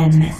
Europa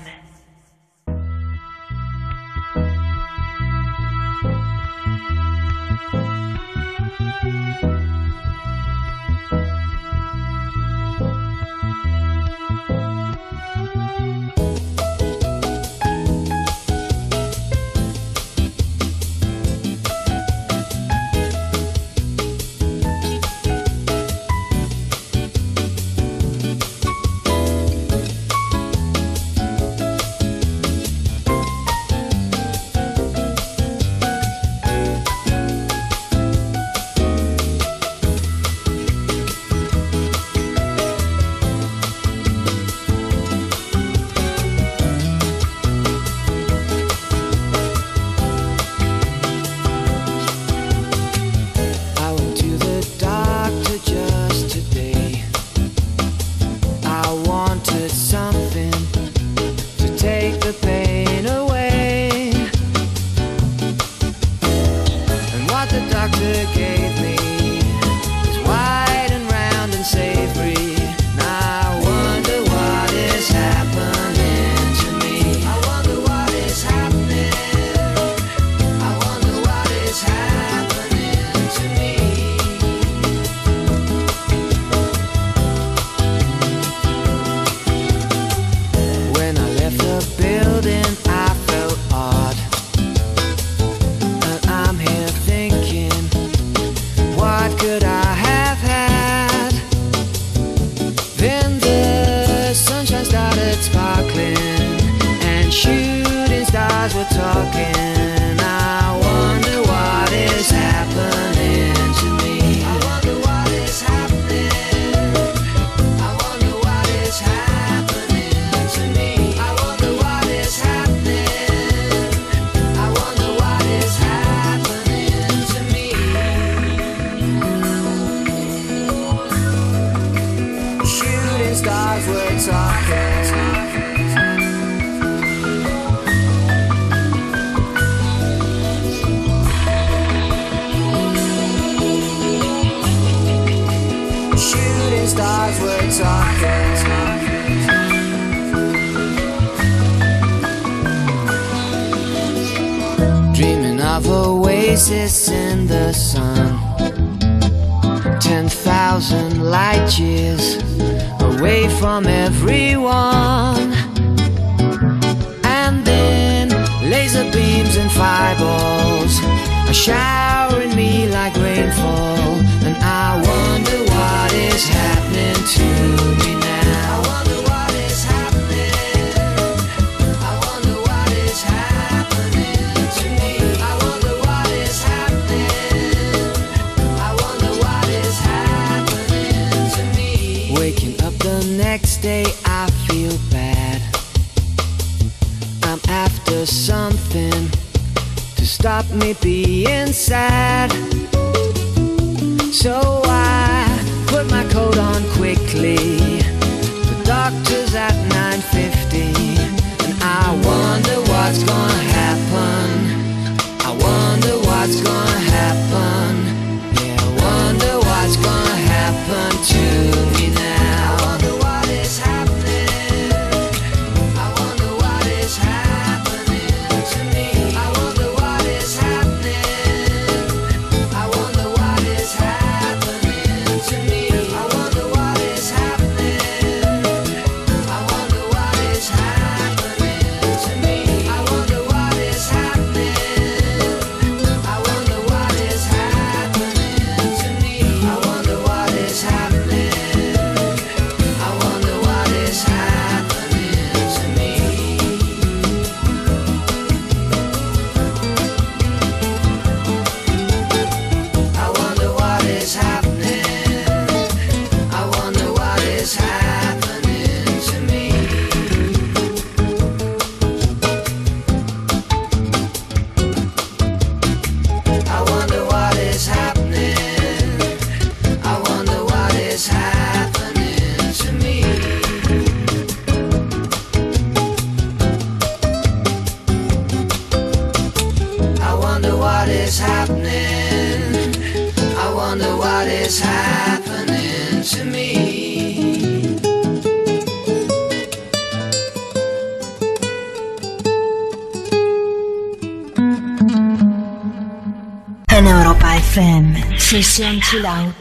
shooting stars were talking. Shooting stars were talking. Dreaming of oasis in the sun. 10,000 light years away from everyone. And then laser beams and fireballs Are showering me like rainfall. And I wonder what is happening to me me being sad. So I put my coat on quickly. The doctor's at 9.50 and I wonder what's gonna happen. 治疗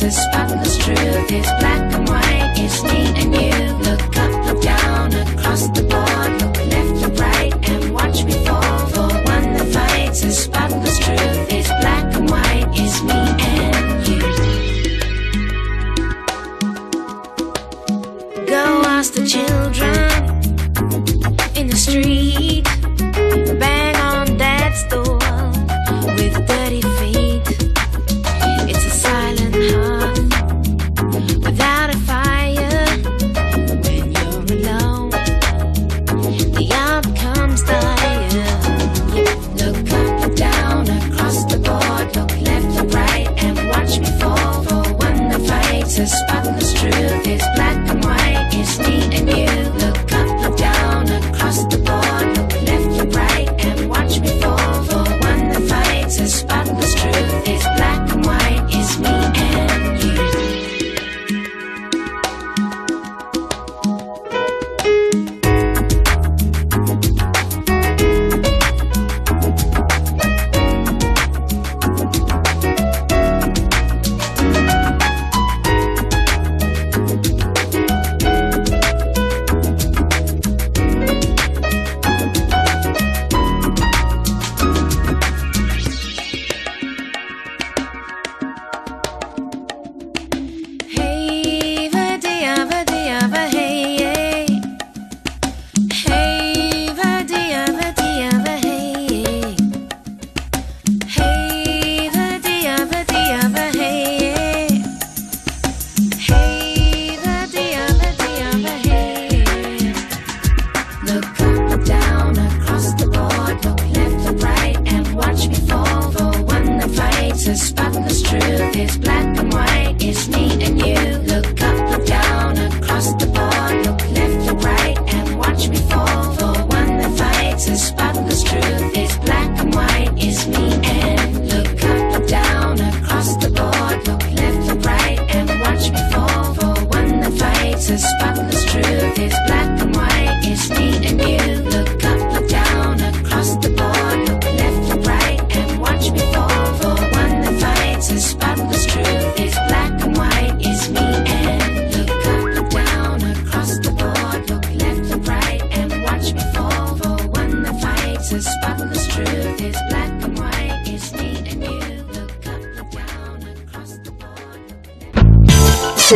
faces, spotless truth is black.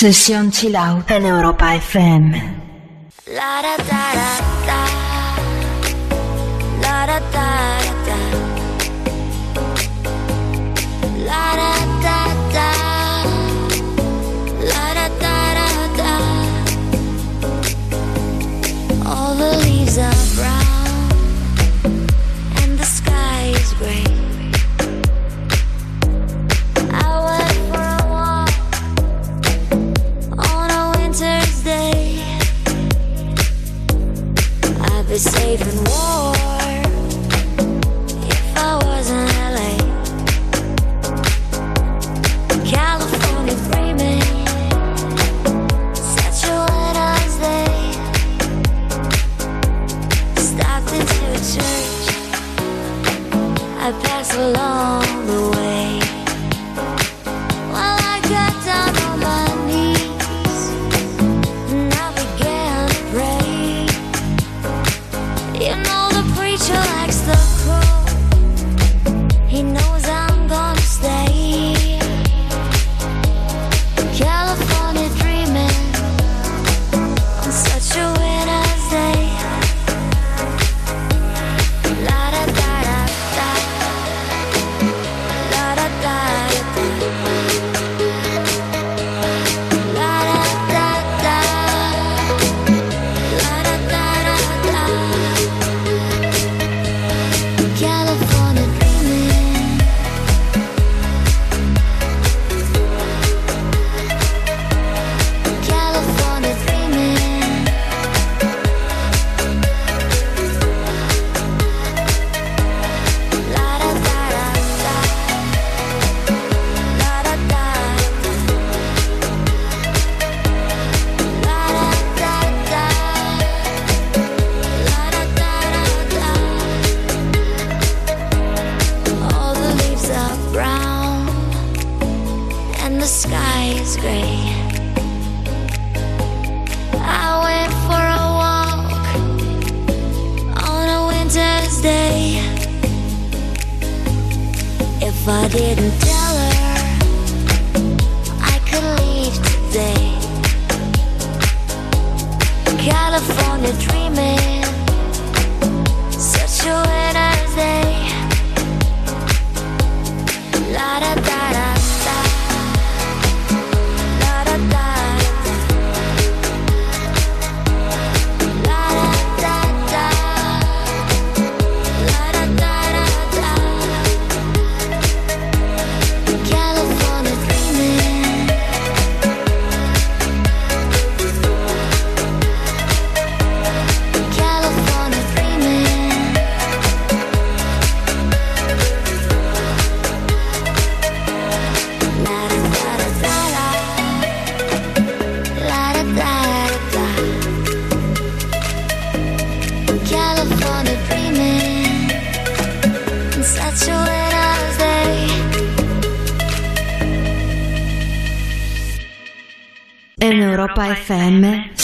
Sesión Chill en Europa FM. La, ra, ta, ra.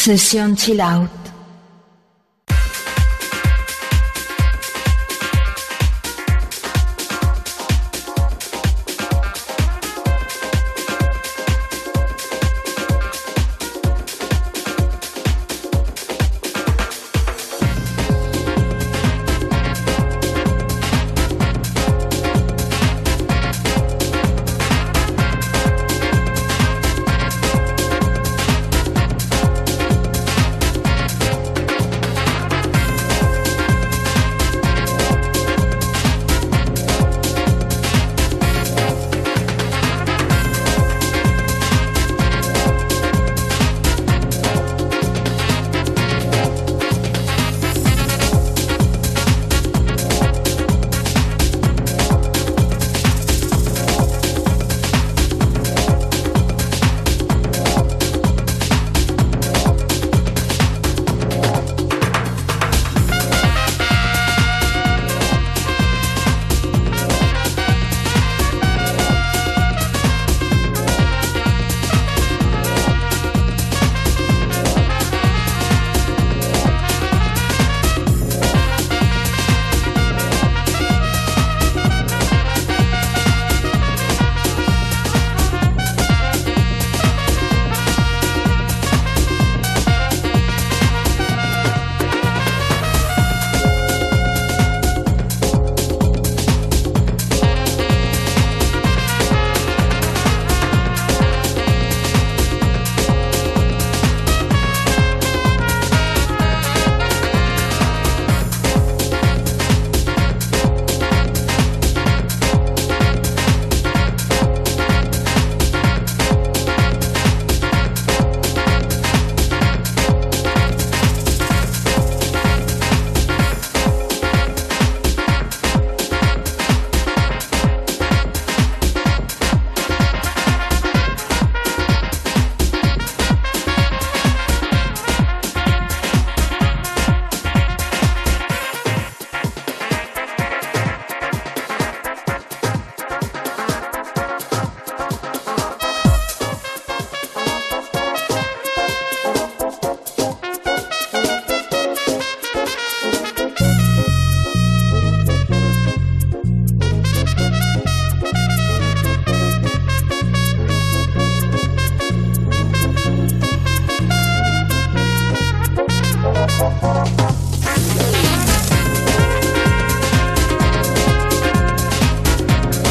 是希望七